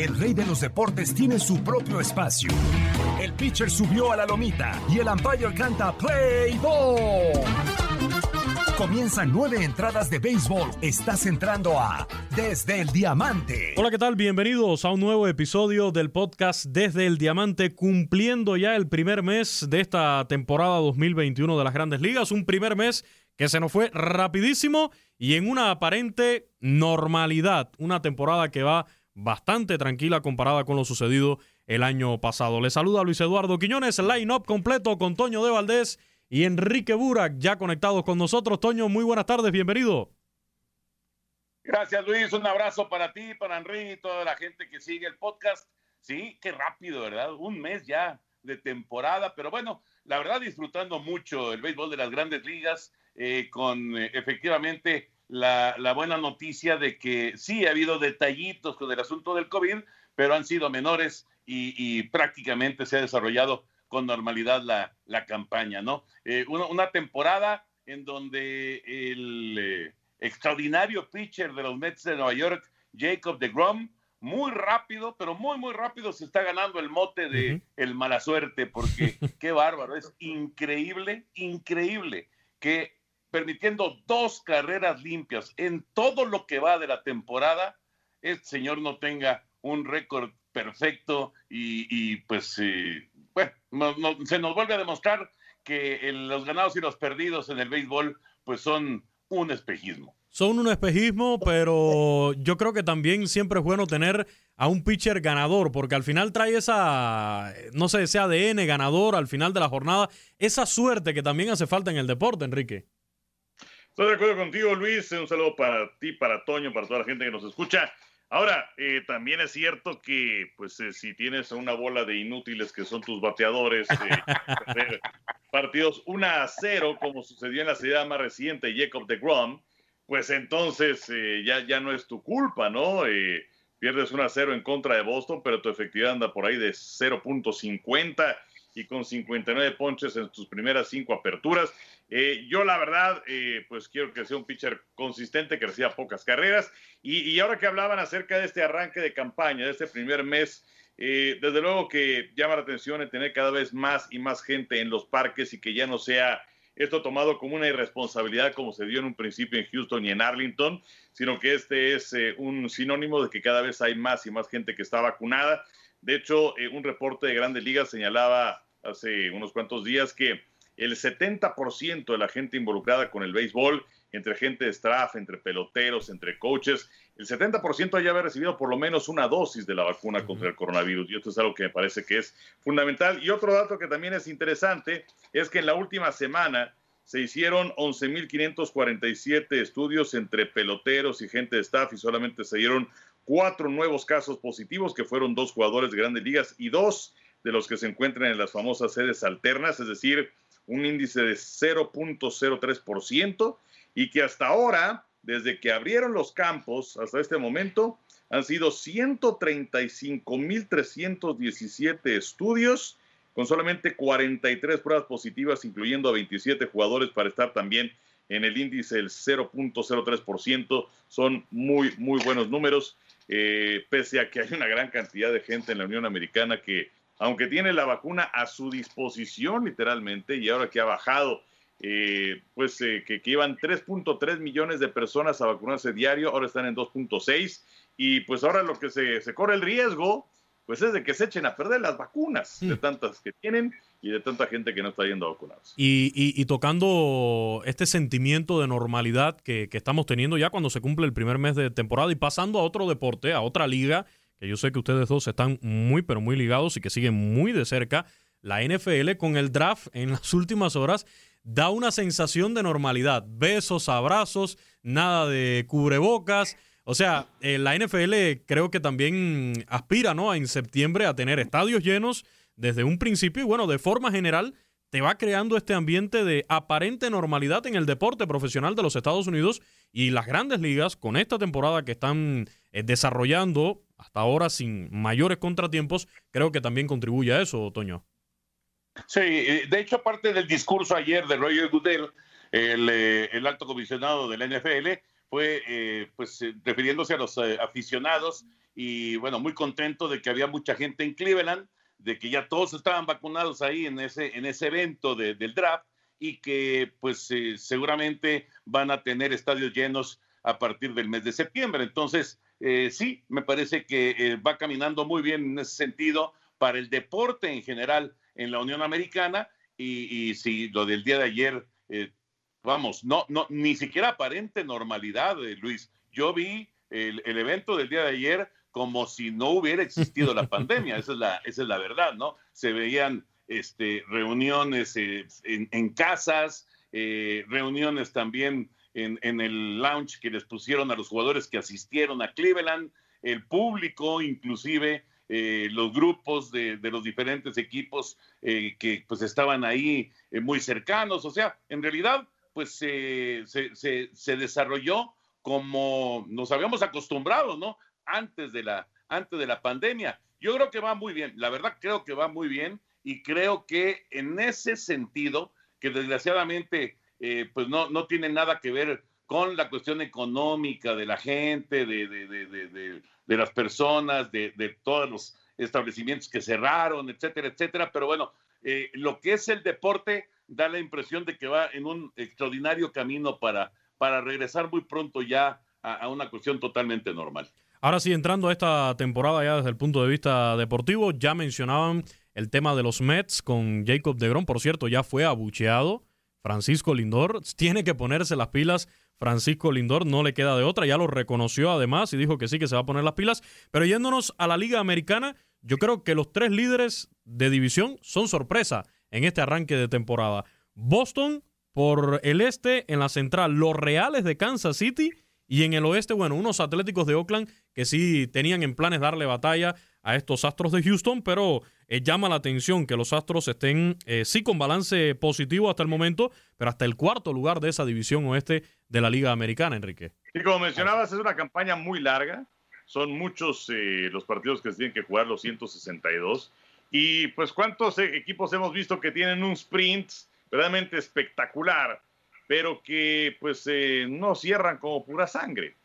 El rey de los deportes tiene su propio espacio. El pitcher subió a la lomita y el umpire canta Play Ball. Comienzan nueve entradas de béisbol. Estás entrando a Desde el Diamante. Hola, ¿qué tal? Bienvenidos a un nuevo episodio del podcast Desde el Diamante, cumpliendo ya el primer mes de esta temporada 2021 de las Grandes Ligas. Un primer mes que se nos fue rapidísimo y en una aparente normalidad. Una temporada que va bastante tranquila comparada con lo sucedido el año pasado. Le saluda Luis Eduardo Quiñones, line-up completo con Toño de Valdés y Enrique Burak ya conectados con nosotros. Toño, muy buenas tardes, bienvenido. Gracias Luis, un abrazo para ti, para Enrique y toda la gente que sigue el podcast. Sí, qué rápido, ¿verdad? Un mes ya de temporada, pero bueno, la verdad disfrutando mucho el béisbol de las grandes ligas, eh, con eh, efectivamente la, la, buena noticia de que sí ha habido detallitos con el asunto del COVID, pero han sido menores y, y prácticamente se ha desarrollado con normalidad la, la campaña, ¿no? Eh, una, una, temporada en donde el extraordinario pitcher de los Mets de Nueva York, Jacob de Grom, muy rápido, pero muy, muy rápido se está ganando el mote de uh -huh. el mala suerte, porque qué bárbaro, es increíble, increíble que permitiendo dos carreras limpias en todo lo que va de la temporada, este señor no tenga un récord perfecto y, pues, bueno, no, no, se nos vuelve a demostrar que el, los ganados y los perdidos en el béisbol pues son un espejismo. Son un espejismo, pero yo creo que también siempre es bueno tener a un pitcher ganador, porque al final trae esa, no sé, ese ADN ganador al final de la jornada, esa suerte que también hace falta en el deporte, Enrique. Estoy de acuerdo contigo, Luis. Un saludo para ti, para Toño, para toda la gente que nos escucha. Ahora, eh, también es cierto que, pues, eh, si tienes una bola de inútiles que son tus bateadores, eh, partidos 1 a 0, como sucedió en la ciudad más reciente, Jacob de Grom, pues entonces eh, ya, ya no es tu culpa, ¿no? Pierdes 1 a 0 en contra de Boston, pero tu efectividad anda por ahí de 0.50 y con 59 ponches en tus primeras cinco aperturas. Eh, yo la verdad, eh, pues quiero que sea un pitcher consistente, que reciba pocas carreras. Y, ahora que hablaban acerca de este arranque de campaña, de este primer mes, eh, desde luego que llama la atención en tener cada vez más y más gente en los parques y que ya no sea esto tomado como una irresponsabilidad como se dio en un principio en Houston y en Arlington, sino que este es un sinónimo de que cada vez hay más y más gente que está vacunada. De hecho, un reporte de Grandes Ligas señalaba hace unos cuantos días que el 70% de la gente involucrada con el béisbol, entre gente de staff, entre peloteros, entre coaches, el 70% ya había recibido por lo menos una dosis de la vacuna contra el coronavirus. Y esto es algo que me parece que es fundamental. Y otro dato que también es interesante es que en la última semana se hicieron 11.547 estudios entre peloteros y gente de staff y solamente se dieron cuatro nuevos casos positivos, que fueron dos jugadores de grandes ligas y dos de los que se encuentran en las famosas sedes alternas, es decir, un índice de 0.03% y que hasta ahora, desde que abrieron los campos hasta este momento, han sido 135.317 estudios con solamente 43 pruebas positivas, incluyendo a 27 jugadores para estar también en el índice del 0.03%. Son muy, muy buenos números, eh, pese a que hay una gran cantidad de gente en la Unión Americana que aunque tiene la vacuna a su disposición literalmente y ahora que ha bajado, eh, pues eh, que, que, iban 3.3 millones de personas a vacunarse diario, ahora están en 2.6 y pues ahora lo que se, se, corre el riesgo, pues es de que se echen a perder las vacunas mm. de tantas que tienen y de tanta gente que no está yendo a vacunarse. Y, y, y tocando este sentimiento de normalidad que, que estamos teniendo ya cuando se cumple el primer mes de temporada y pasando a otro deporte, a otra liga, que yo sé que ustedes dos están muy, pero muy ligados y que siguen muy de cerca. La NFL con el draft en las últimas horas da una sensación de normalidad. Besos, abrazos, nada de cubrebocas. O sea, eh, la NFL creo que también aspira, ¿no? En septiembre a tener estadios llenos desde un principio y bueno, de forma general te va creando este ambiente de aparente normalidad en el deporte profesional de los Estados Unidos y las grandes ligas con esta temporada que están eh, desarrollando hasta ahora sin mayores contratiempos, creo que también contribuye a eso, Toño. Sí, eh, de hecho, aparte del discurso ayer de Roger Goodell, el, eh, alto comisionado de la NFL, fue pues refiriéndose a los aficionados y bueno, muy contento de que había mucha gente en Cleveland de que ya todos estaban vacunados ahí en ese, en ese evento del draft y que pues eh, seguramente van a tener estadios llenos a partir del mes de septiembre. Entonces, eh, sí, me parece que eh, va caminando muy bien en ese sentido para el deporte en general en la Unión Americana y, si lo del día de ayer, vamos, no, no, ni siquiera aparente normalidad, Luis. Yo vi el, el evento del día de ayer como si no hubiera existido la pandemia. Esa es la, esa es la verdad, ¿no? Se veían este, reuniones eh, en, casas, eh, reuniones también en, en, el lounge que les pusieron a los jugadores que asistieron a Cleveland, el público, inclusive eh, los grupos de, de, los diferentes equipos que pues estaban ahí muy cercanos. O sea, en realidad, pues se, se, se desarrolló como nos habíamos acostumbrado, ¿no? Antes de la, antes de la pandemia. Yo creo que va muy bien, la verdad creo que va muy bien y creo que en ese sentido, que desgraciadamente eh, pues no, no tiene nada que ver con la cuestión económica de la gente, de, de, de, de las personas, de, todos los establecimientos que cerraron, etcétera, etcétera. Pero bueno, eh, lo que es el deporte da la impresión de que va en un extraordinario camino para, para regresar muy pronto ya a una cuestión totalmente normal. Ahora sí, entrando a esta temporada ya desde el punto de vista deportivo, ya mencionaban el tema de los Mets con Jacob DeGrom. Por cierto, ya fue abucheado. Francisco Lindor tiene que ponerse las pilas. Francisco Lindor no le queda de otra, ya lo reconoció además y dijo que sí que se va a poner las pilas. Pero yéndonos a la Liga Americana, yo creo que los tres líderes de división son sorpresa en este arranque de temporada. Boston por el este en la central, los Reales de Kansas City y en el oeste, bueno, unos Atléticos de Oakland que sí tenían en planes darle batalla a estos Astros de Houston, pero eh, llama la atención que los Astros estén eh, sí con balance positivo hasta el momento, pero hasta el cuarto lugar de esa división oeste de la Liga Americana, Enrique. Y como mencionabas, es una campaña muy larga, son muchos eh, los partidos que se tienen que jugar, los 162, y pues cuántos equipos hemos visto que tienen un sprint verdaderamente espectacular pero que pues eh, no cierran como pura sangre.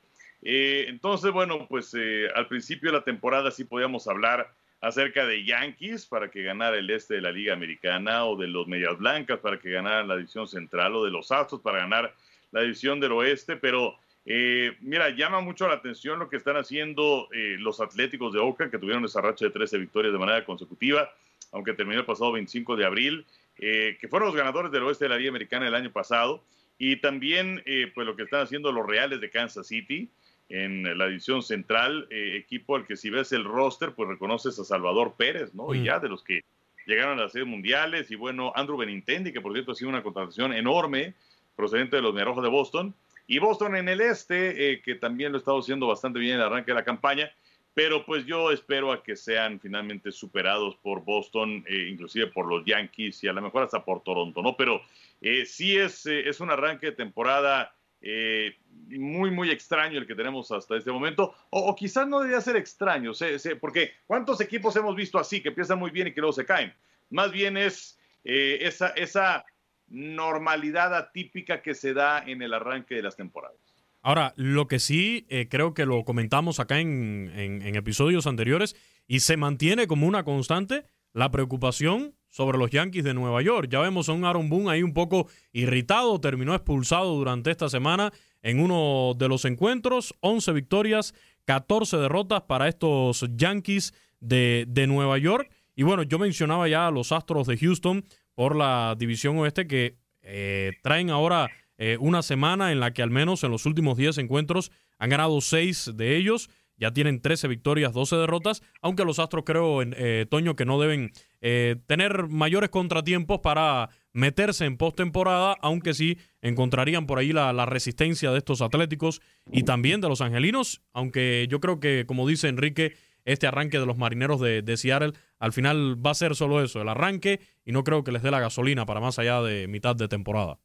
Eh, entonces, bueno, pues eh, al principio de la temporada sí podíamos hablar acerca de Yankees para que ganara el este de la Liga Americana o de los Medias Blancas para que ganaran la división central o de los Astros para ganar la división del oeste, pero mira, llama mucho la atención lo que están haciendo los Atléticos de Oakland, que tuvieron esa racha de 13 victorias de manera consecutiva, aunque terminó el pasado 25 de abril, que fueron los ganadores del oeste de la Liga Americana el año pasado. Y también, eh, pues lo que están haciendo los Reales de Kansas City en la división central, eh, equipo al que si ves el roster, pues reconoces a Salvador Pérez, ¿no? Y mm. ya de los que llegaron a las series mundiales, y bueno, Andrew Benintendi, que por cierto ha sido una contratación enorme, procedente de los Miarojos de Boston, y Boston en el este, eh, que también lo ha estado haciendo bastante bien en el arranque de la campaña, pero pues yo espero a que sean finalmente superados por Boston, inclusive por los Yankees y a lo mejor hasta por Toronto, ¿no? Pero eh, sí es, eh, es un arranque de temporada eh, muy, muy extraño el que tenemos hasta este momento, o, quizás no debería ser extraño, porque ¿cuántos equipos hemos visto así, que empiezan muy bien y que luego se caen? Más bien es esa normalidad atípica que se da en el arranque de las temporadas. Ahora, lo que sí creo que lo comentamos acá en, episodios anteriores y se mantiene como una constante, la preocupación sobre los Yankees de Nueva York. Ya vemos a un Aaron Boone ahí un poco irritado, terminó expulsado durante esta semana en uno de los encuentros, 11 victorias, 14 derrotas para estos Yankees de, Nueva York. Y bueno, yo mencionaba ya a los Astros de Houston por la división oeste que eh, traen ahora eh, una semana en la que al menos en los últimos 10 encuentros han ganado 6 de ellos. ya tienen 13 victorias, 12 derrotas, aunque los Astros creo, en eh, Toño, que no deben eh, tener mayores contratiempos para meterse en postemporada, aunque sí encontrarían por ahí la, resistencia de estos atléticos y también de los angelinos, aunque yo creo que, como dice Enrique, este arranque de los marineros de, de Seattle al final va a ser solo eso, el arranque, y no creo que les dé la gasolina para más allá de mitad de temporada.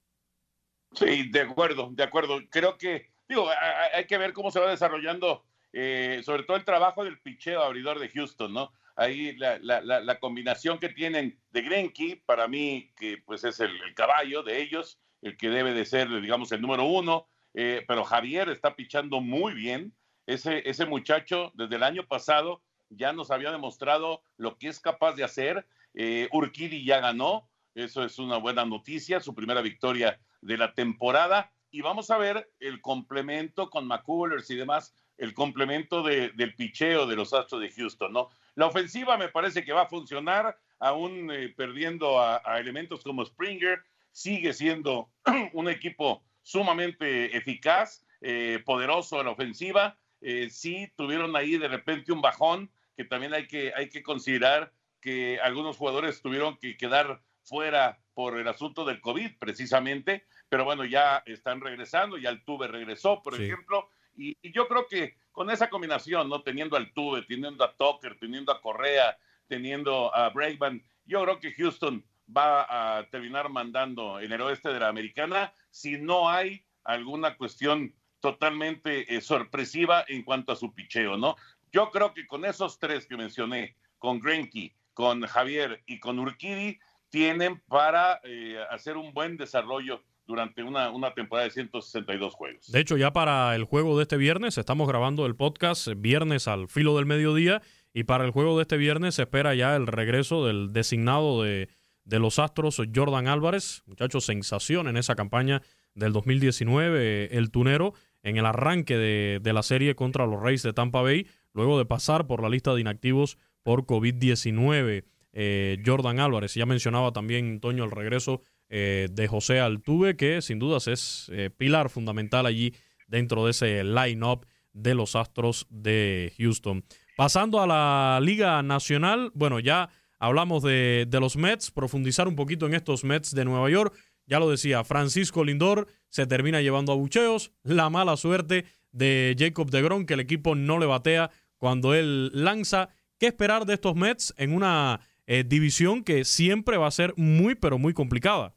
Sí, de acuerdo, de acuerdo. Creo que, digo, hay que ver cómo se va desarrollando, eh, sobre todo el trabajo del picheo abridor de Houston, ¿no? Ahí la, la, la, combinación que tienen de Grenky, para mí, que pues es el, el, caballo de ellos, el que debe de ser, digamos, el número uno, eh, pero Javier está pichando muy bien. Ese, ese muchacho, desde el año pasado, ya nos había demostrado lo que es capaz de hacer. Eh, Urquidi ya ganó, eso es una buena noticia, su primera victoria de la temporada. Y vamos a ver el complemento con McCullers y demás, el complemento de, del picheo de los Astros de Houston, ¿no? La ofensiva me parece que va a funcionar, aún eh, perdiendo a, elementos como Springer, sigue siendo un equipo sumamente eficaz, eh, poderoso en ofensiva. Eh, sí tuvieron ahí de repente un bajón, que también hay que, hay que considerar que algunos jugadores tuvieron que quedar fuera por el asunto del COVID, precisamente, pero bueno, ya están regresando, ya el Tuve regresó, por sí. ejemplo, y, y, yo creo que con esa combinación, ¿no? Teniendo al Tuve, teniendo a Tucker, teniendo a Correa, teniendo a Bregman, yo creo que Houston va a terminar mandando en el oeste de la americana si no hay alguna cuestión totalmente eh, sorpresiva en cuanto a su picheo, ¿no? Yo creo que con esos tres que mencioné, con Grenky, con Javier y con Urquidi, tienen para eh, hacer un buen desarrollo durante una, una, temporada de 162 juegos. De hecho, ya para el juego de este viernes, estamos grabando el podcast viernes al filo del mediodía, y para el juego de este viernes se espera ya el regreso del designado de, de los Astros, Jordan Álvarez, muchacho sensación en esa campaña del 2019, el tunero, en el arranque de, de la serie contra los Reyes de Tampa Bay, luego de pasar por la lista de inactivos por COVID-19. Eh, Jordan Álvarez. Ya mencionaba también, Toño, el regreso eh, de José Altuve, que sin dudas es eh, pilar fundamental allí dentro de ese line-up de los Astros de Houston. Pasando a la Liga Nacional, bueno, ya hablamos de, los Mets, profundizar un poquito en estos Mets de Nueva York. Ya lo decía, Francisco Lindor se termina llevando a bucheos. La mala suerte de Jacob DeGrom, que el equipo no le batea cuando él lanza. ¿Qué esperar de estos Mets en una eh, división que siempre va a ser muy, pero muy complicada?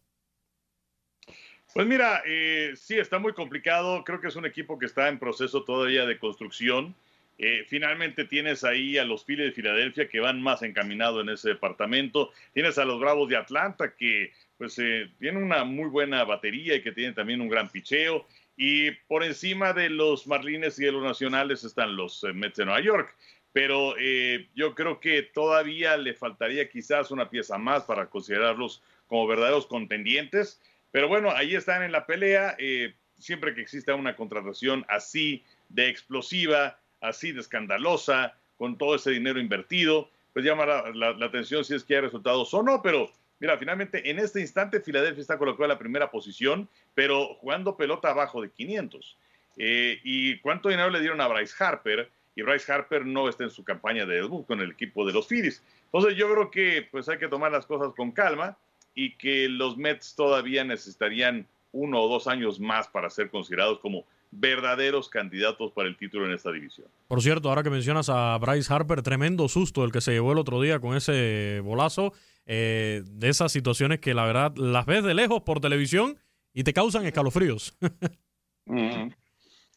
Pues mira, eh, sí, está muy complicado. Creo que es un equipo que está en proceso todavía de construcción. Eh, finalmente tienes ahí a los Phillies de Filadelfia que van más encaminados en ese departamento. Tienes a los Bravos de Atlanta que pues eh, tienen una muy buena batería y que tienen también un gran picheo. Y por encima de los Marlines y de los Nacionales están los eh, Mets de Nueva York. Pero eh, yo creo que todavía le faltaría quizás una pieza más para considerarlos como verdaderos contendientes. Pero bueno, ahí están en la pelea. Eh, siempre que exista una contratación así de explosiva, así de escandalosa, con todo ese dinero invertido, pues llama la, atención si es que hay resultados o no. Pero Mira, finalmente en este instante Filadelfia está colocado en la primera posición, pero jugando pelota abajo de 500. Eh, ¿Y cuánto dinero le dieron a Bryce Harper? Y Bryce Harper no está en su campaña de debut con el equipo de los Phillies. Entonces yo creo que pues hay que tomar las cosas con calma y que los Mets todavía necesitarían uno o dos años más para ser considerados como verdaderos candidatos para el título en esta división. Por cierto, ahora que mencionas a Bryce Harper, tremendo susto el que se llevó el otro día con ese bolazo eh, de esas situaciones que la verdad las ves de lejos por televisión y te causan escalofríos. mm.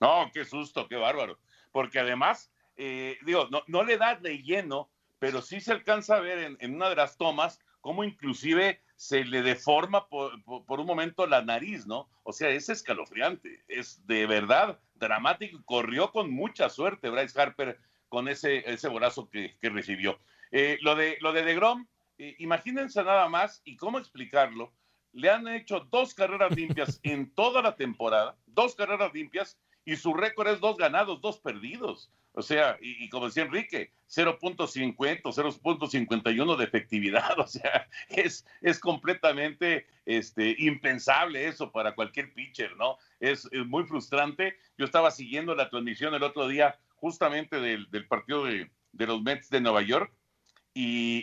No, qué susto, qué bárbaro. Porque además, eh, digo, no, le da de lleno, pero sí se alcanza a ver en, una de las tomas cómo inclusive se le deforma por, un momento la nariz, ¿no? O sea, es escalofriante, es de verdad dramático. Corrió con mucha suerte Bryce Harper con ese, ese que recibió. Eh, lo de, lo de DeGrom, eh, imagínense nada más y cómo explicarlo. Le han hecho dos carreras limpias en toda la temporada, dos carreras limpias, y su récord es dos ganados, dos perdidos. O sea, y, y como decía Enrique, 0.50, 0.51 de efectividad. O sea, es, es completamente este, impensable eso para cualquier pitcher, ¿no? Es, es, muy frustrante. Yo estaba siguiendo la transmisión el otro día justamente del, partido de, los Mets de Nueva York y,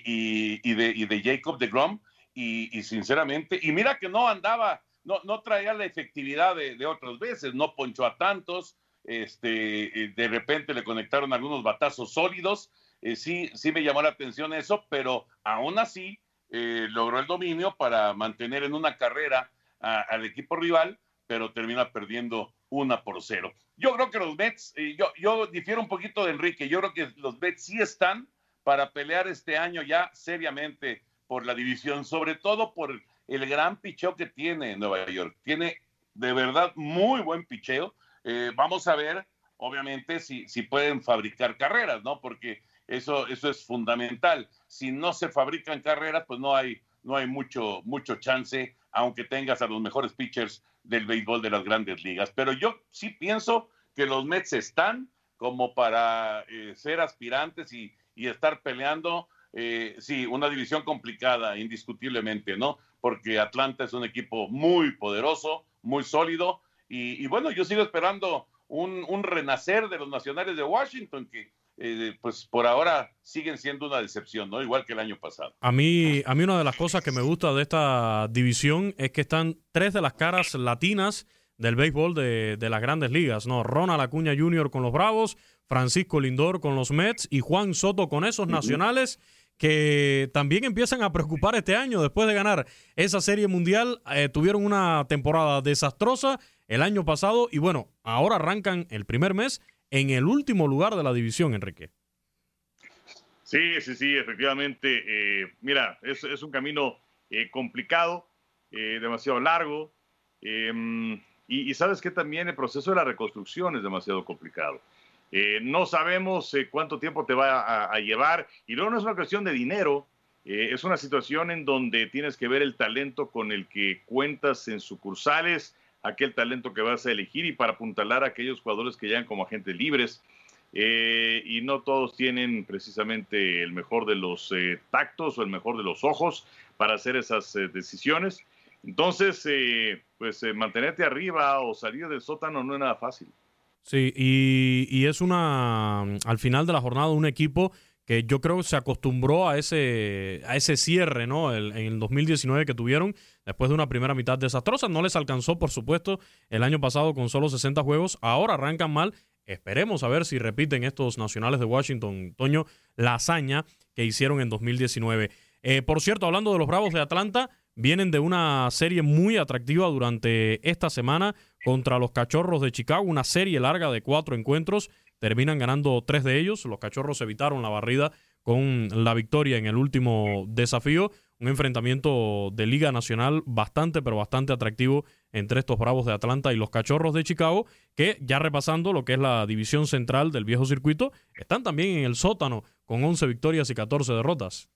de, y de, Jacob de Grom. Y, sinceramente, y mira que no andaba, no, no traía la efectividad de, otras veces, no ponchó a tantos, este, de repente le conectaron algunos batazos sólidos. Eh, sí, sí me llamó la atención eso, pero aún así eh, logró el dominio para mantener en una carrera al equipo rival, pero termina perdiendo una por cero. Yo creo que los Mets, eh, yo, yo difiero un poquito de Enrique, yo creo que los Mets sí están para pelear este año ya seriamente por la división, sobre todo por el gran picheo que tiene Nueva York. Tiene de verdad muy buen picheo. Eh, vamos a ver, obviamente, si, si pueden fabricar carreras, ¿no? Porque eso, eso es fundamental. Si no se fabrican carreras, pues no hay, no hay mucho, mucho chance, aunque tengas a los mejores pitchers del béisbol de las grandes ligas. Pero yo sí pienso que los Mets están como para eh, ser aspirantes y, estar peleando. Eh, sí, una división complicada, indiscutiblemente, ¿no? Porque Atlanta es un equipo muy poderoso, muy sólido. Y, bueno, yo sigo esperando un, un, renacer de los nacionales de Washington, que eh, pues por ahora siguen siendo una decepción, ¿no? Igual que el año pasado. A mí, a mí una de las cosas que me gusta de esta división es que están tres de las caras latinas del béisbol de, las grandes ligas, ¿no? Ronald Acuña Jr. con los Bravos, Francisco Lindor con los Mets y Juan Soto con esos nacionales que también empiezan a preocupar este año después de ganar esa serie mundial. Eh, tuvieron una temporada desastrosa el año pasado y bueno, ahora arrancan el primer mes en el último lugar de la división, Enrique. Sí, sí, sí, efectivamente. Eh, mira, es, es, un camino eh, complicado, eh, demasiado largo. Em, y, sabes que también el proceso de la reconstrucción es demasiado complicado. No sabemos cuánto tiempo te va a, llevar. Y luego no es una cuestión de dinero, es una situación en donde tienes que ver el talento con el que cuentas en sucursales aquel talento que vas a elegir y para apuntalar a aquellos jugadores que llegan como agentes libres. Eh, y no todos tienen precisamente el mejor de los eh, tactos o el mejor de los ojos para hacer esas eh, decisiones. Entonces, pues mantenerte arriba o salir del sótano no es nada fácil. Sí, y, y, es una, al final de la jornada, un equipo que yo creo que se acostumbró a ese, a ese cierre, ¿no? en el 2019 que tuvieron después de una primera mitad desastrosa. No les alcanzó, por supuesto, el año pasado con solo 60 juegos. Ahora arrancan mal. Esperemos a ver si repiten estos nacionales de Washington, Toño, la hazaña que hicieron en 2019. Eh, por cierto, hablando de los Bravos de Atlanta, vienen de una serie muy atractiva durante esta semana contra los Cachorros de Chicago, una serie larga de cuatro encuentros terminan ganando tres de ellos. Los cachorros evitaron la barrida con la victoria en el último desafío. Un enfrentamiento de Liga Nacional bastante, pero bastante atractivo entre estos Bravos de Atlanta y los Cachorros de Chicago, que ya repasando lo que es la división central del viejo circuito, están también en el sótano con 11 victorias y 14 derrotas.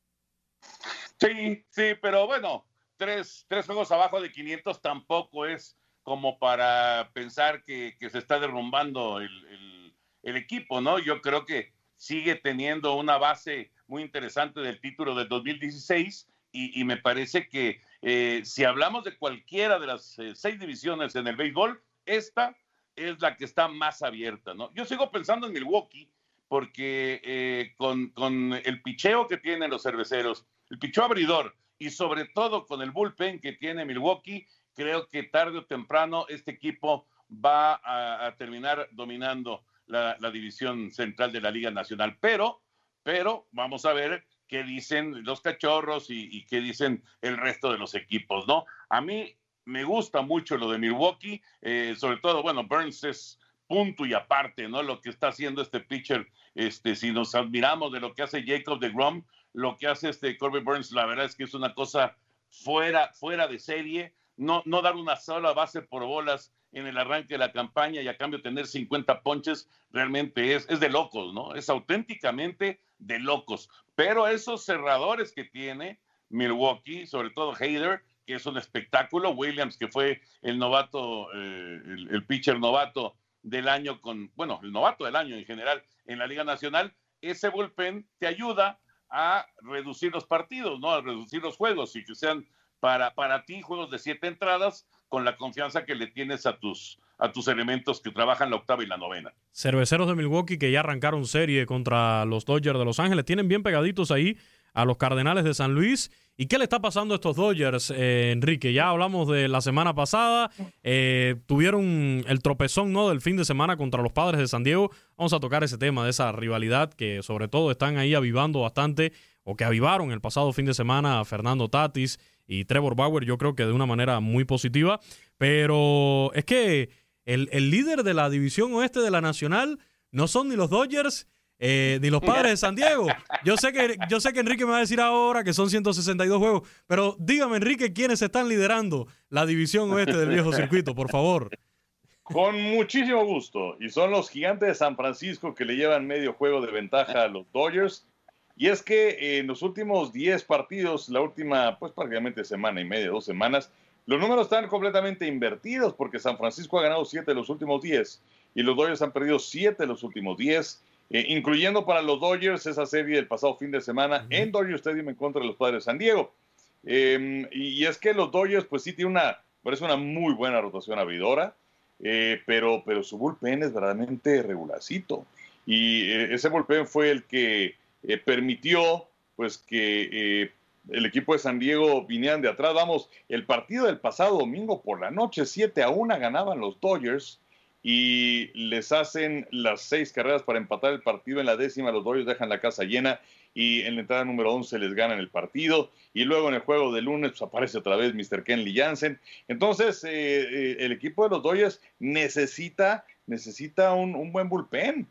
Sí, sí, pero bueno, tres, tres juegos abajo de 500 tampoco es como para pensar que, se está derrumbando el equipo, ¿no? Yo creo que sigue teniendo una base muy interesante del título del 2016 y, me parece que eh, si hablamos de cualquiera de las eh, seis divisiones en el béisbol, esta es la que está más abierta, ¿no? Yo sigo pensando en Milwaukee porque eh, con, con, el picheo que tienen los cerveceros, el picheo abridor y sobre todo con el bullpen que tiene Milwaukee, creo que tarde o temprano este equipo va a terminar dominando la, división central de la Liga Nacional. Pero, pero vamos a ver qué dicen los cachorros y, qué dicen el resto de los equipos, ¿no? A mí me gusta mucho lo de Milwaukee, eh, sobre todo, bueno, Burns es punto y aparte, ¿no? Lo que está haciendo este pitcher, este, si nos admiramos de lo que hace Jacob de Grom, lo que hace este Corbin Burns, la verdad es que es una cosa fuera, fuera de serie, no, no dar una sola base por bolas en el arranque de la campaña y a cambio tener 50 ponches, realmente es, es de locos, ¿no? Es auténticamente de locos. Pero esos cerradores que tiene Milwaukee, sobre todo Hayder, que es un espectáculo, Williams, que fue el novato, eh, el, pitcher novato del año con, bueno, el novato del año en general en la Liga Nacional, ese bullpen te ayuda a reducir los partidos, ¿no? A reducir los juegos y que sean para, para ti juegos de siete entradas con la confianza que le tienes a tus, a tus elementos que trabajan la octava y la novena. Cerveceros de Milwaukee que ya arrancaron serie contra los Dodgers de Los Ángeles, tienen bien pegaditos ahí a los Cardenales de San Luis. ¿Y qué le está pasando a estos Dodgers, eh, Enrique? Ya hablamos de la semana pasada, eh, tuvieron el tropezón ¿no? del fin de semana contra los Padres de San Diego. Vamos a tocar ese tema de esa rivalidad que sobre todo están ahí avivando bastante, o que avivaron el pasado fin de semana a Fernando Tatis y Trevor Bauer, yo creo que de una manera muy positiva. Pero es que el, líder de la división oeste de la Nacional no son ni los Dodgers eh, ni los padres de San Diego. Yo sé, que, yo sé que Enrique me va a decir ahora que son 162 juegos, pero dígame, Enrique, ¿quiénes están liderando la división oeste del viejo circuito, por favor? Con muchísimo gusto. Y son los gigantes de San Francisco que le llevan medio juego de ventaja a los Dodgers. Y es que en los últimos 10 partidos, la última, pues prácticamente semana y media, dos semanas, los números están completamente invertidos porque San Francisco ha ganado 7 de los últimos 10 y los Dodgers han perdido 7 de los últimos 10 eh, incluyendo para los Dodgers esa serie del pasado fin de semana en Dodger Stadium en contra de los Padres de San Diego. Em, y, es que los Dodgers, pues sí, tiene una, parece una muy buena rotación abridora, eh, pero, pero su bullpen es verdaderamente regularcito. Y eh, ese bullpen fue el que permitió, pues, que el equipo de San Diego vinieran de atrás. Vamos, el partido del pasado domingo por la noche, 7 a 1 ganaban los Dodgers y les hacen las seis carreras para empatar el partido. En la décima los Dodgers dejan la casa llena y en la entrada número 11 les ganan el partido. Y luego en el juego de lunes pues, aparece otra vez Mr. Kenley Jansen. Entonces eh, eh, el equipo de los Dodgers necesita, necesita un, buen bullpen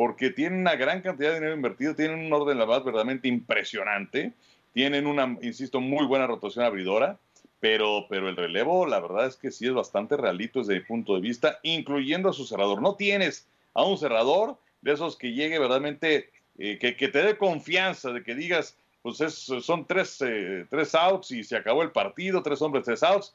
porque tienen una gran cantidad de dinero invertido, tienen un orden de la base verdaderamente impresionante, tienen una, insisto, muy buena rotación abridora pero, pero el relevo, la verdad es que sí es bastante realito desde mi punto de vista, incluyendo a su cerrador. No tienes a un cerrador de esos que llegue verdaderamente, eh, que, que, te dé confianza, de que digas, pues es, son tres, eh, tres outs y se acabó el partido, tres hombres, tres outs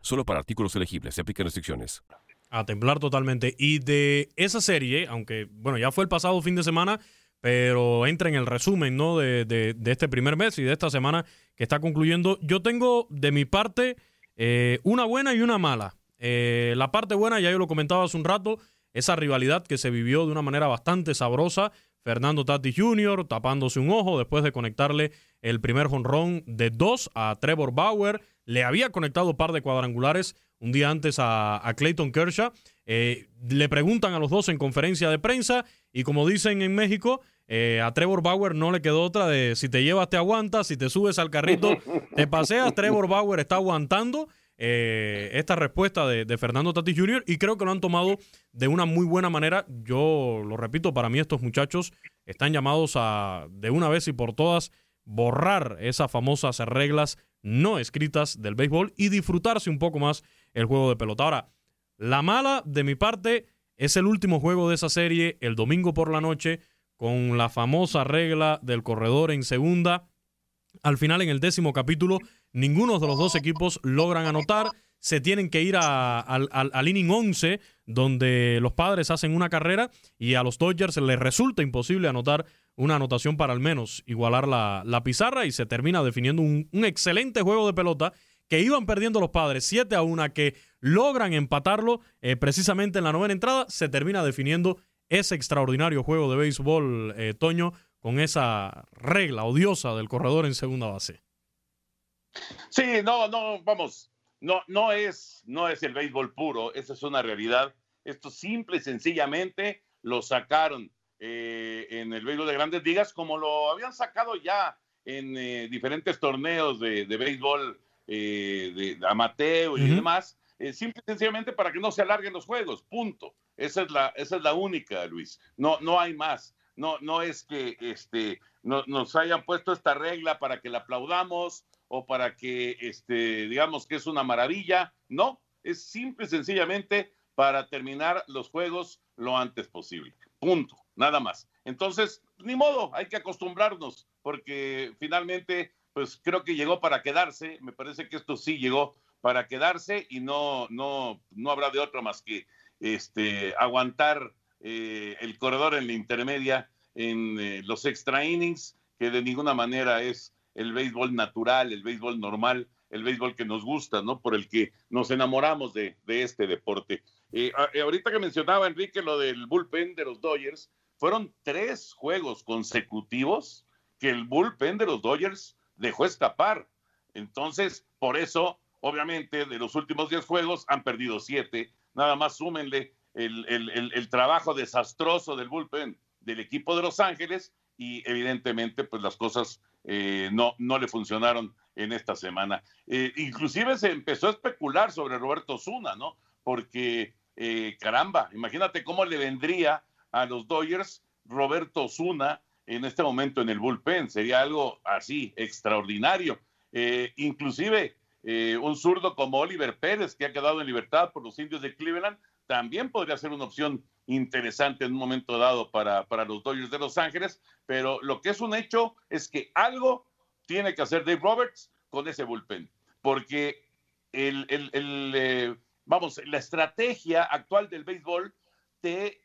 Solo para artículos elegibles. Se aplican restricciones. A temblar totalmente. Y de esa serie, aunque, bueno, ya fue el pasado fin de semana, pero entra en el resumen, ¿no? De, de, este primer mes y de esta semana que está concluyendo. Yo tengo de mi parte eh, una buena y una mala. Eh, la parte buena, ya yo lo comentaba hace un rato, esa rivalidad que se vivió de una manera bastante sabrosa. Fernando Tati Jr. tapándose un ojo después de conectarle el primer jonrón de dos a Trevor Bauer le había conectado par de cuadrangulares un día antes a, Clayton Kershaw. Eh, le preguntan a los dos en conferencia de prensa y como dicen en México, eh, a Trevor Bauer no le quedó otra de si te llevas te aguantas, si te subes al carrito te paseas. Trevor Bauer está aguantando eh, esta respuesta de, de, Fernando Tatis Jr. y creo que lo han tomado de una muy buena manera. Yo lo repito, para mí estos muchachos están llamados a de una vez y por todas borrar esas famosas reglas no escritas del béisbol y disfrutarse un poco más el juego de pelota. Ahora, la mala de mi parte es el último juego de esa serie el domingo por la noche con la famosa regla del corredor en segunda. Al final, en el décimo capítulo, ninguno de los dos equipos logran anotar. Se tienen que ir al inning 11, donde los padres hacen una carrera y a los Dodgers les resulta imposible anotar una anotación para al menos igualar la, pizarra y se termina definiendo un, excelente juego de pelota que iban perdiendo los padres 7 a 1, que logran empatarlo eh, precisamente en la novena entrada, se termina definiendo ese extraordinario juego de béisbol, eh, Toño, con esa regla odiosa del corredor en segunda base. Sí, no, no, vamos, no, no es, no es el béisbol puro, esa es una realidad. Esto simple y sencillamente lo sacaron eh, en el béisbol de grandes ligas, como lo habían sacado ya en eh, diferentes torneos de, béisbol eh, de amateur y demás, simple y sencillamente para que no se alarguen los juegos, punto. Esa es la, esa es la única, Luis. No, no hay más. No, no es que este, nos hayan puesto esta regla para que la aplaudamos o para que este, digamos que es una maravilla. No, es simple y sencillamente para terminar los juegos lo antes posible. Punto, nada más. Entonces, ni modo, hay que acostumbrarnos, porque finalmente, pues creo que llegó para quedarse. Me parece que esto sí llegó para quedarse y no, no, no habrá de otra más que este, aguantar eh, el corredor en la intermedia en eh, los extra innings, que de ninguna manera es el béisbol natural, el béisbol normal, el béisbol que nos gusta, ¿no? Por el que nos enamoramos de, este deporte. Eh, ahorita que mencionaba Enrique lo del bullpen de los Dodgers, fueron tres juegos consecutivos que el bullpen de los Dodgers dejó escapar. Entonces, por eso, obviamente, de los últimos diez juegos han perdido siete. Nada más súmenle el, el trabajo desastroso del bullpen del equipo de Los Ángeles y evidentemente pues las cosas eh, no, no le funcionaron en esta semana. Eh, inclusive se empezó a especular sobre Roberto Zuna, ¿no? Porque, eh, caramba, imagínate cómo le vendría a los Dodgers Roberto Zuna en este momento en el bullpen. Sería algo así, extraordinario. inclusive un zurdo como Oliver Pérez, que ha quedado en libertad por los indios de Cleveland, también podría ser una opción interesante en un momento dado para, para los Dodgers de Los Ángeles, pero lo que es un hecho es que algo tiene que hacer Dave Roberts con ese bullpen, porque el, eh, vamos, la estrategia actual del béisbol te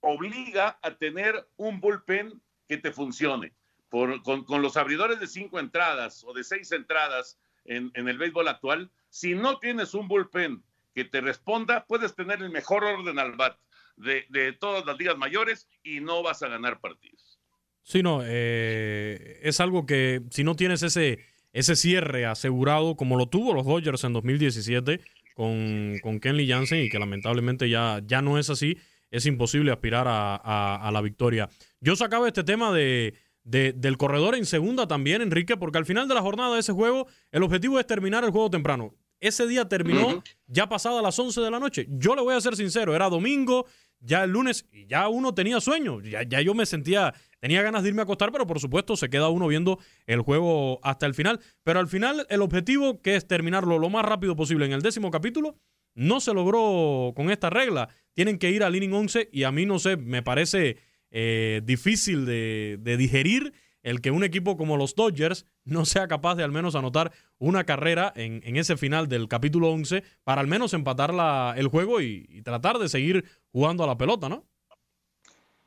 obliga a tener un bullpen que te funcione. Con, con, los abridores de cinco entradas o de seis entradas en, en el béisbol actual, si no tienes un bullpen que te responda, puedes tener el mejor orden al bat de, todas las ligas mayores y no vas a ganar partidos. Sí, no, eh, es algo que si no tienes ese, ese cierre asegurado como lo tuvo los Dodgers en 2017 con, con Kenley Jansen y que lamentablemente ya, ya no es así, es imposible aspirar a, la victoria. Yo sacaba este tema de, del corredor en segunda también, Enrique, porque al final de la jornada de ese juego, el objetivo es terminar el juego temprano. Ese día terminó ya pasado a las 11 de la noche. Yo le voy a ser sincero, era domingo, ya el lunes y ya uno tenía sueño, ya, ya yo me sentía, tenía ganas de irme a acostar, pero por supuesto se queda uno viendo el juego hasta el final. Pero al final el objetivo, que es terminarlo lo más rápido posible en el décimo capítulo, no se logró con esta regla. Tienen que ir al inning 11 y a mí no sé, me parece eh, difícil de, digerir el que un equipo como los Dodgers no sea capaz de al menos anotar una carrera en, ese final del capítulo 11 para al menos empatar el juego y, tratar de seguir jugando a la pelota, ¿no?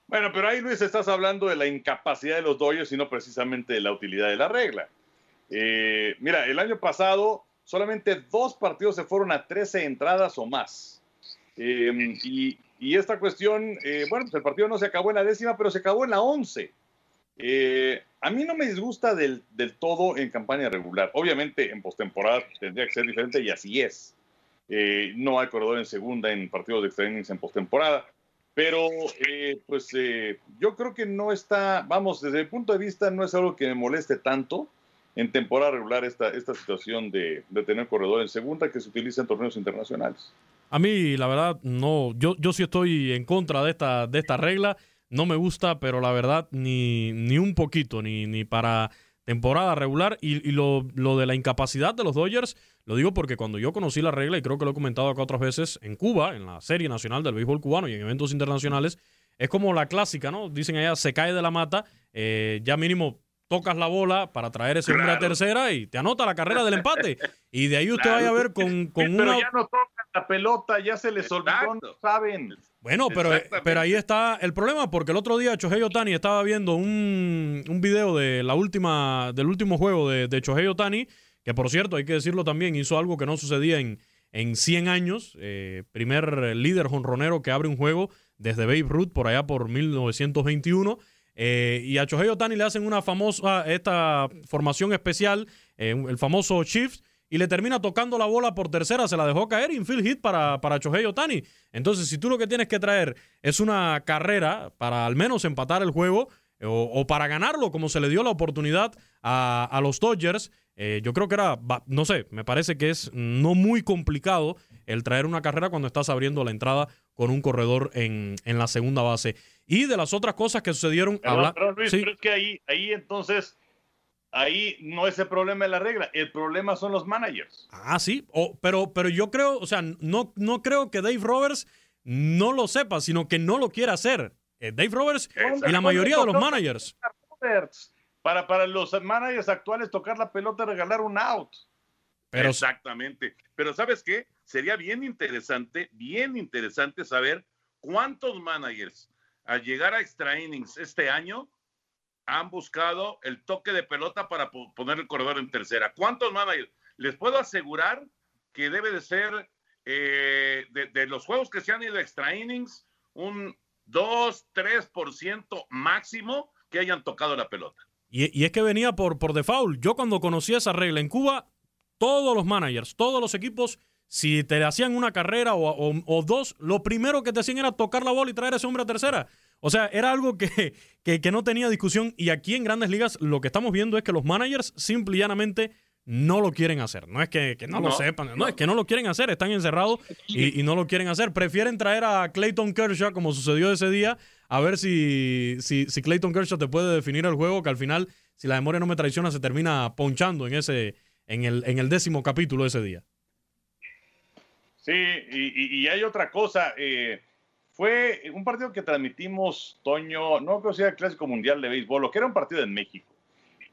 Bueno, pero ahí Luis estás hablando de la incapacidad de los Dodgers y no precisamente de la utilidad de la regla. Eh, mira, el año pasado solamente dos partidos se fueron a 13 entradas o más. Eh, y, esta cuestión, eh, bueno, pues el partido no se acabó en la décima, pero se acabó en la 11. Eh, a mí no me disgusta del, todo en campaña regular. Obviamente en postemporada tendría que ser diferente y así es. Eh, no hay corredor en segunda en partidos de extra en postemporada. Pero eh, pues yo creo que no está, vamos, desde el punto de vista no es algo que me moleste tanto en temporada regular esta, esta situación de, de tener corredor en segunda que se utiliza en torneos internacionales. A mí, la verdad, no, yo, yo sí estoy en contra de esta, de esta regla no me gusta, pero la verdad, ni, ni un poquito, ni, ni para temporada regular. Y, lo, lo, de la incapacidad de los Dodgers, lo digo porque cuando yo conocí la regla, y creo que lo he comentado acá otras veces, en Cuba, en la Serie Nacional del Béisbol Cubano y en eventos internacionales, es como la clásica, ¿no? Dicen allá, se cae de la mata, eh, ya mínimo tocas la bola para traer ese hombre a tercera y te anota la carrera del empate. Y de ahí usted vaya a ver con, con Pero ya no tocan la pelota, ya se les olvidó, no saben. Bueno, pero, pero ahí está el problema, porque el otro día Chohei Otani estaba viendo un, un video de la última, del último juego de, de Chohei Otani, que por cierto, hay que decirlo también, hizo algo que no sucedía en, en 100 años. Eh, primer líder jonronero que abre un juego desde Babe Ruth por allá por 1921. Eh, y a Chohei Otani le hacen una famosa, esta formación especial, eh, el famoso shift, y le termina tocando la bola por tercera, se la dejó caer, infield hit para, para Chohei Otani. Entonces, si tú lo que tienes que traer es una carrera para al menos empatar el juego o, para ganarlo, como se le dio la oportunidad a, los Dodgers, eh, yo creo que era, no sé, me parece que es no muy complicado el traer una carrera cuando estás abriendo la entrada con un corredor en, en la segunda base. Y de las otras cosas que sucedieron... Pero, Luis, pero es que ahí, ahí entonces ahí no es el problema de la regla, el problema son los managers. Ah, sí, pero, pero yo creo, o sea, no, no creo que Dave Roberts no lo sepa, sino que no lo quiere hacer. Eh, Dave Roberts y la mayoría de los managers. Para, para los managers actuales tocar la pelota y regalar un out. Exactamente. Pero ¿sabes qué? Sería bien interesante, bien interesante saber cuántos managers al llegar a extra innings este año han buscado el toque de pelota para poner el corredor en tercera. ¿Cuántos managers? Les puedo asegurar que debe de ser eh, de, los juegos que se han ido extra innings, un 2, 3% máximo que hayan tocado la pelota. Y, es que venía por, por default. Yo cuando conocí esa regla en Cuba, todos los managers, todos los equipos, si te hacían una carrera o, dos, lo primero que te hacían era tocar la bola y traer a ese hombre a tercera. O sea, era algo que, que, no tenía discusión. Y aquí en grandes ligas lo que estamos viendo es que los managers simple y llanamente no lo quieren hacer. No es que, no, lo sepan, no, es que no lo quieren hacer, están encerrados y, no lo quieren hacer. Prefieren traer a Clayton Kershaw, como sucedió ese día, a ver si, si, si Clayton Kershaw te puede definir el juego, que al final, si la memoria no me traiciona, se termina ponchando en, ese, en, el, en el décimo capítulo de ese día. Sí, y, hay otra cosa. Eh, fue un partido que transmitimos, Toño, no creo que sea el Clásico Mundial de Béisbol, lo que era un partido en México.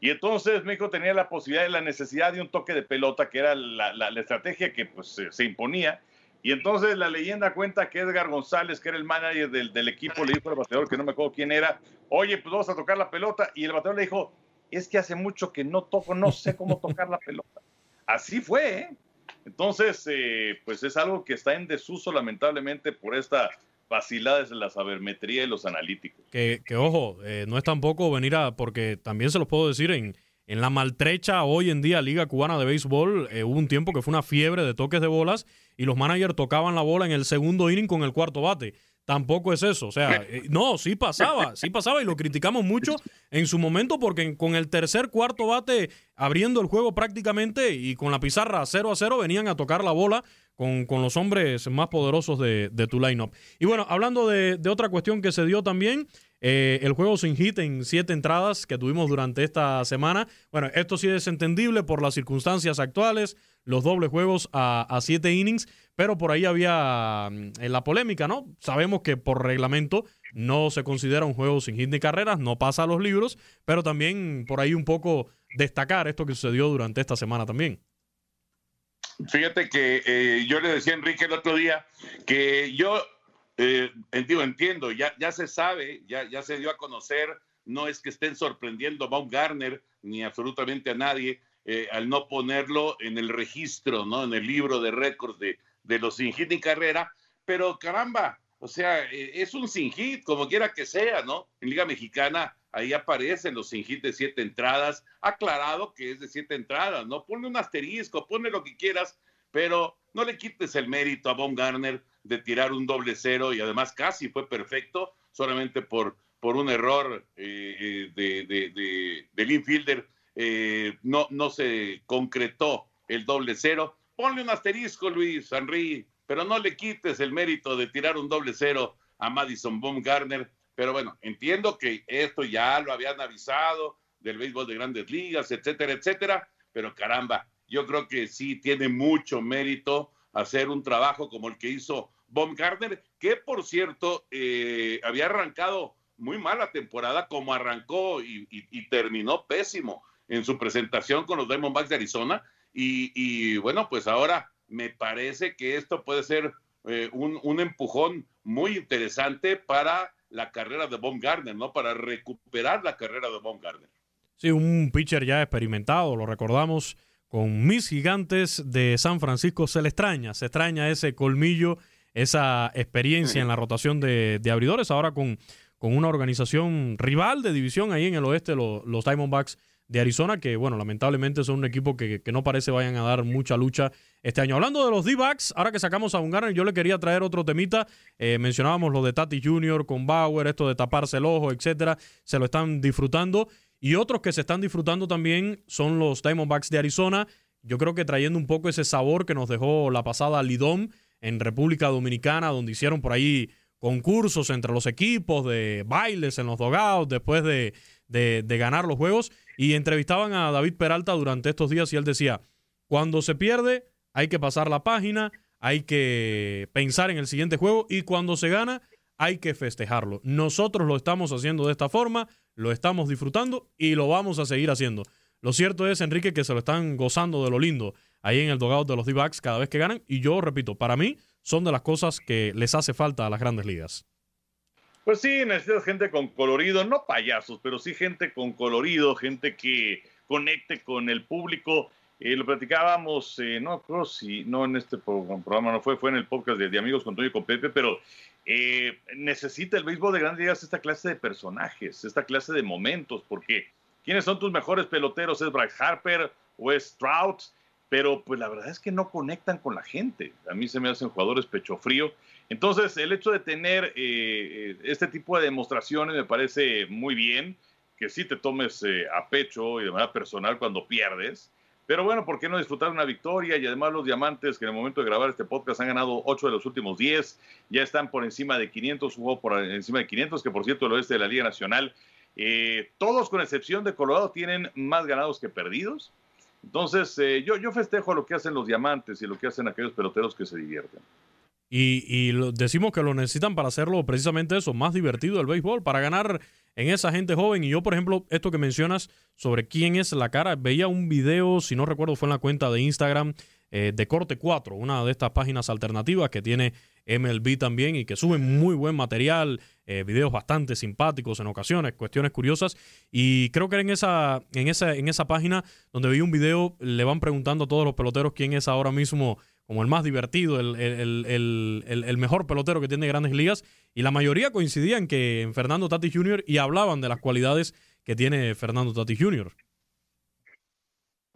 Y entonces México tenía la posibilidad y la necesidad de un toque de pelota, que era la, estrategia que pues, se, imponía. Y entonces la leyenda cuenta que Edgar González, que era el manager del, equipo, le dijo al bateador, que no me acuerdo quién era, oye, pues vamos a tocar la pelota. Y el bateador le dijo, es que hace mucho que no toco, no sé cómo tocar la pelota. Así fue, ¿eh? Entonces, eh, pues es algo que está en desuso lamentablemente por esta facilidades de la sabermetría y los analíticos. Que, ojo, eh, no es tampoco venir a, porque también se los puedo decir, en, en la maltrecha hoy en día Liga Cubana de Béisbol, eh, hubo un tiempo que fue una fiebre de toques de bolas y los managers tocaban la bola en el segundo inning con el cuarto bate. Tampoco es eso. O sea, eh, no, sí pasaba, sí pasaba y lo criticamos mucho en su momento porque con el tercer, cuarto bate abriendo el juego prácticamente y con la pizarra 0 a 0 venían a tocar la bola con, los hombres más poderosos de, tu lineup. Y bueno, hablando de, otra cuestión que se dio también, eh, el juego sin hit en siete entradas que tuvimos durante esta semana. Bueno, esto sí es entendible por las circunstancias actuales, los dobles juegos a, siete innings, pero por ahí había mm, en la polémica, ¿no? Sabemos que por reglamento no se considera un juego sin hit ni carreras, no pasa a los libros, pero también por ahí un poco destacar esto que sucedió durante esta semana también. Fíjate que eh, yo le decía a Enrique el otro día que yo eh, entiendo, ya, ya se sabe, ya, ya se dio a conocer, no es que estén sorprendiendo a Baumgartner ni absolutamente a nadie eh, al no ponerlo en el registro, ¿no? En el libro de récords de, de los sin hit ni carrera, pero caramba, o sea, eh, es un sin hit, como quiera que sea, ¿no? En Liga Mexicana ahí aparecen los sin hit de siete entradas, aclarado que es de siete entradas, ¿no? Ponle un asterisco, ponle lo que quieras, pero no le quites el mérito a Von Garner de tirar un doble cero y además casi fue perfecto, solamente por, por un error eh, eh, del infielder, no, no se concretó el doble cero. Ponle un asterisco, Luis Henry, pero no le quites el mérito de tirar un doble cero a Madison Baumgartner. Pero bueno, entiendo que esto ya lo habían avisado del béisbol de grandes ligas, etcétera, etcétera, pero caramba, yo creo que sí tiene mucho mérito hacer un trabajo como el que hizo Baumgartner, que por cierto eh, había arrancado muy mala temporada como arrancó y, terminó pésimo en su presentación con los Diamondbacks de Arizona y, bueno, pues ahora me parece que esto puede ser eh, un, empujón muy interesante para la carrera de Baumgartner, ¿no? Para recuperar la carrera de Baumgartner. Sí, un pitcher ya experimentado, lo recordamos, con mis gigantes de San Francisco. Se le extraña, se extraña ese colmillo, esa experiencia en la rotación de, abridores. Ahora con, con, una organización rival de división ahí en el oeste, los Diamondbacks de Arizona, que bueno, lamentablemente son un equipo que, no parece vayan a dar mucha lucha este año. Hablando de los D-backs, ahora que sacamos a Ungarner, yo le quería traer otro temita. Eh, mencionábamos lo de Tati Jr. con Bauer, esto de taparse el ojo, etcétera. Se lo están disfrutando. Y otros que se están disfrutando también son los Diamondbacks de Arizona. Yo creo que trayendo un poco ese sabor que nos dejó la pasada Lidom en República Dominicana, donde hicieron por ahí concursos entre los equipos de bailes en los dogouts después de, de ganar los juegos. Y entrevistaban a David Peralta durante estos días y él decía, cuando se pierde hay que pasar la página, hay que pensar en el siguiente juego y cuando se gana hay que festejarlo. Nosotros lo estamos haciendo de esta forma, lo estamos disfrutando y lo vamos a seguir haciendo. Lo cierto es, Enrique, que se lo están gozando de lo lindo ahí en el dogout de los D-backs cada vez que ganan. Y yo repito, para mí son de las cosas que les hace falta a las grandes ligas. Pues sí, necesitas gente con colorido, no payasos, pero sí gente con colorido, gente que conecte con el público. Eh, lo platicábamos, eh, no creo si, no en este programa, no fue, fue en el podcast de, Amigos con Toño y con Pepe, pero eh, necesita el béisbol de grandes ligas esta clase de personajes, esta clase de momentos, porque ¿quiénes son tus mejores peloteros? ¿Es Bryce Harper o es Trout? Pero pues la verdad es que no conectan con la gente. A mí se me hacen jugadores pecho frío. Entonces, el hecho de tener eh, eh, este tipo de demostraciones me parece muy bien, que sí te tomes eh, a pecho y de manera personal cuando pierdes. Pero bueno, ¿por qué no disfrutar una victoria? Y además los diamantes que en el momento de grabar este podcast han ganado 8 de los últimos 10, ya están por encima de 500, jugó por encima de 500, que por cierto el oeste de la Liga Nacional, todos con excepción de Colorado tienen más ganados que perdidos. Entonces, eh, yo, yo festejo lo que hacen los diamantes y lo que hacen aquellos peloteros que se divierten. Y, decimos que lo necesitan para hacerlo precisamente eso, más divertido el béisbol, para ganar en esa gente joven. Y yo, por ejemplo, esto que mencionas sobre quién es la cara, veía un video, si no recuerdo, fue en la cuenta de Instagram eh, de Corte 4, una de estas páginas alternativas que tiene MLB también y que suben muy buen material, eh, videos bastante simpáticos en ocasiones, cuestiones curiosas. Y creo que en esa, en esa, en esa página donde vi un video, le van preguntando a todos los peloteros quién es ahora mismo como el más divertido, el, el, mejor pelotero que tiene grandes ligas. Y la mayoría coincidían que en Fernando Tati Jr. y hablaban de las cualidades que tiene Fernando Tati Jr.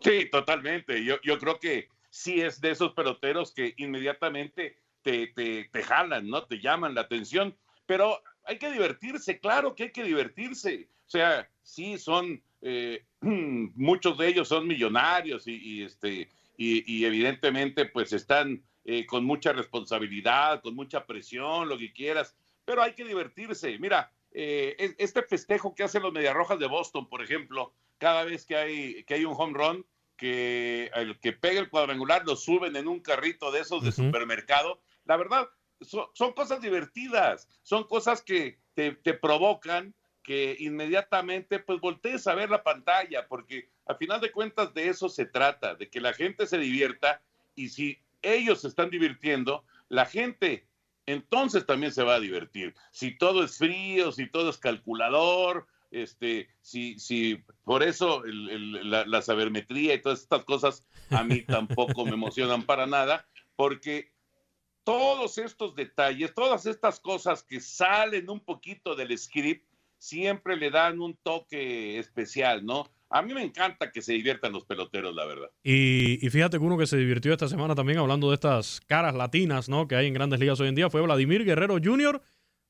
Sí, totalmente. Yo, yo creo que sí es de esos peloteros que inmediatamente te, te, jalan, ¿no? Te llaman la atención, pero hay que divertirse, claro que hay que divertirse. O sea, sí son, eh, muchos de ellos son millonarios y, este, y, evidentemente pues están eh, con mucha responsabilidad, con mucha presión, lo que quieras, pero hay que divertirse. Mira, eh, este festejo que hacen los Mediarrojas de Boston, por ejemplo, cada vez que hay, que hay un home run, que el que pega el cuadrangular lo suben en un carrito de esos de supermercado. La verdad, son, cosas divertidas, son cosas que te, provocan que inmediatamente pues voltees a ver la pantalla, porque al final de cuentas de eso se trata, de que la gente se divierta y si ellos se están divirtiendo, la gente entonces también se va a divertir. Si todo es frío, si todo es calculador, este, si, si por eso la, sabermetría y todas estas cosas a mí tampoco me emocionan para nada, porque todos estos detalles, todas estas cosas que salen un poquito del script, siempre le dan un toque especial, ¿no? A mí me encanta que se diviertan los peloteros, la verdad. Y, y, fíjate que uno que se divirtió esta semana también hablando de estas caras latinas, ¿no? Que hay en grandes ligas hoy en día fue Vladimir Guerrero Jr.,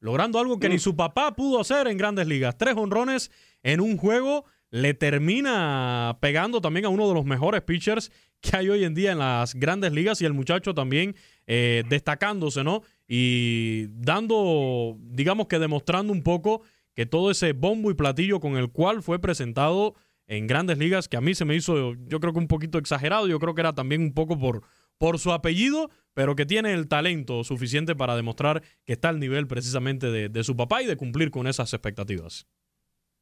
logrando algo que ni mm. su papá pudo hacer en grandes ligas. Tres honrones en un juego. Le termina pegando también a uno de los mejores pitchers que hay hoy en día en las grandes ligas y el muchacho también eh, destacándose, ¿no? Y dando, digamos que demostrando un poco que todo ese bombo y platillo con el cual fue presentado en grandes ligas, que a mí se me hizo, yo creo que un poquito exagerado, yo creo que era también un poco por, por su apellido, pero que tiene el talento suficiente para demostrar que está al nivel precisamente de, su papá y de cumplir con esas expectativas.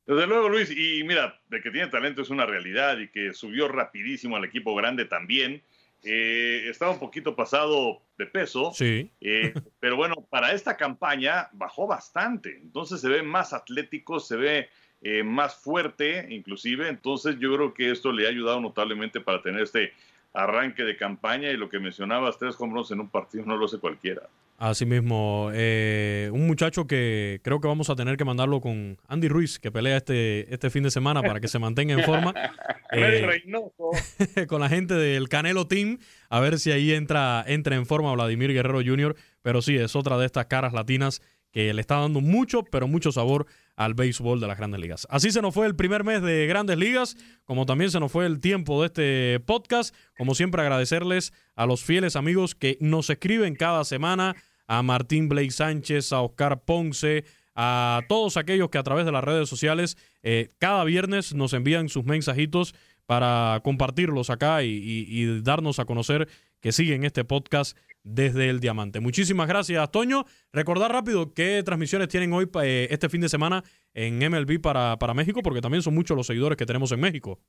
Desde luego, Luis, y mira, de que tiene talento es una realidad y que subió rapidísimo al equipo grande también. Eh, estaba un poquito pasado de peso, sí. Eh, pero bueno, para esta campaña bajó bastante, entonces se ve más atlético, se ve eh, más fuerte inclusive, entonces yo creo que esto le ha ayudado notablemente para tener este arranque de campaña y lo que mencionabas, tres hombros en un partido no lo hace cualquiera. Así mismo, eh, un muchacho que creo que vamos a tener que mandarlo con Andy Ruiz, que pelea este, este fin de semana para que se mantenga en forma. Eh, con la gente del Canelo Team, a ver si ahí entra, entra en forma Vladimir Guerrero Jr., pero sí, es otra de estas caras latinas que le está dando mucho, pero mucho sabor al béisbol de las grandes ligas. Así se nos fue el primer mes de grandes ligas, como también se nos fue el tiempo de este podcast. Como siempre, agradecerles a los fieles amigos que nos escriben cada semana, a Martín Blake Sánchez, a Oscar Ponce, a todos aquellos que a través de las redes sociales eh, cada viernes nos envían sus mensajitos para compartirlos acá y, darnos a conocer que siguen este podcast desde el Diamante. Muchísimas gracias, Toño. Recordar rápido qué transmisiones tienen hoy eh, este fin de semana en MLB para, para México, porque también son muchos los seguidores que tenemos en México.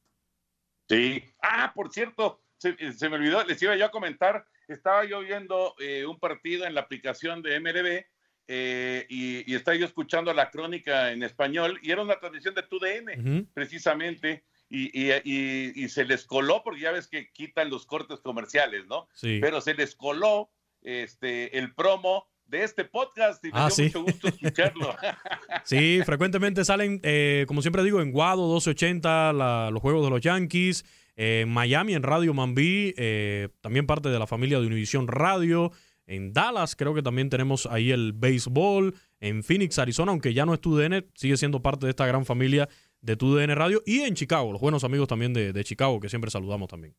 Sí. Ah, por cierto, se, me olvidó, les iba yo a comentar, estaba yo viendo eh, un partido en la aplicación de MLB eh, y, estaba yo escuchando la crónica en español y era una transmisión de TUDN, precisamente. Y, se les coló, porque ya ves que quitan los cortes comerciales, ¿no? Sí. Pero se les coló este, el promo de este podcast y me ah, dio mucho gusto escucharlo. sí, frecuentemente salen, eh, como siempre digo, en Guado 1280, los juegos de los Yankees, en Miami en Radio Mambí, eh, también parte de la familia de Univision Radio. En Dallas creo que también tenemos ahí el béisbol. En Phoenix, Arizona, aunque ya no es TUDN, sigue siendo parte de esta gran familia de TUDN Radio. Y en Chicago, los buenos amigos también de, Chicago, que siempre saludamos también.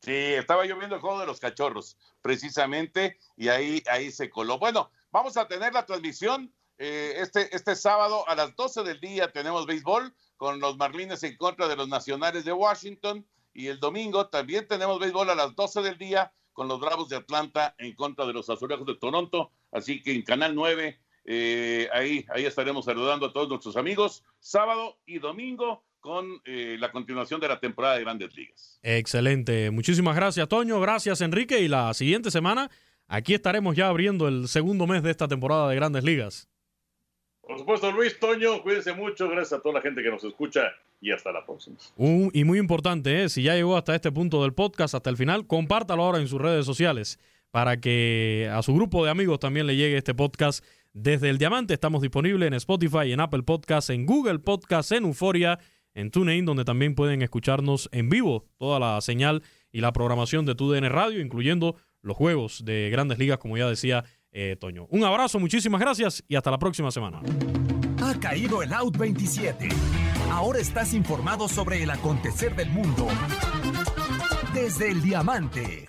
Sí, estaba yo viendo el juego de los cachorros, precisamente, y ahí, ahí se coló. Bueno, vamos a tener la transmisión eh, este, este sábado a las 12 del día. Tenemos béisbol con los Marlines en contra de los Nacionales de Washington. Y el domingo también tenemos béisbol a las 12 del día con los Bravos de Atlanta en contra de los Azulejos de Toronto. Así que en Canal 9, eh, ahí, ahí estaremos saludando a todos nuestros amigos, sábado y domingo con eh, la continuación de la temporada de Grandes Ligas. Excelente. Muchísimas gracias, Toño. Gracias, Enrique. Y la siguiente semana, aquí estaremos ya abriendo el segundo mes de esta temporada de Grandes Ligas. Por supuesto, Luis Toño, cuídense mucho. Gracias a toda la gente que nos escucha y hasta la próxima. y muy importante, ¿eh? si ya llegó hasta este punto del podcast, hasta el final, compártalo ahora en sus redes sociales para que a su grupo de amigos también le llegue este podcast desde el Diamante. Estamos disponibles en Spotify, en Apple Podcasts, en Google Podcasts, en Euforia, en TuneIn, donde también pueden escucharnos en vivo toda la señal y la programación de TUDN Radio, incluyendo los juegos de grandes ligas, como ya decía eh, Toño. Un abrazo, muchísimas gracias y hasta la próxima semana. Ha caído el Out 27. Ahora estás informado sobre el acontecer del mundo desde el diamante.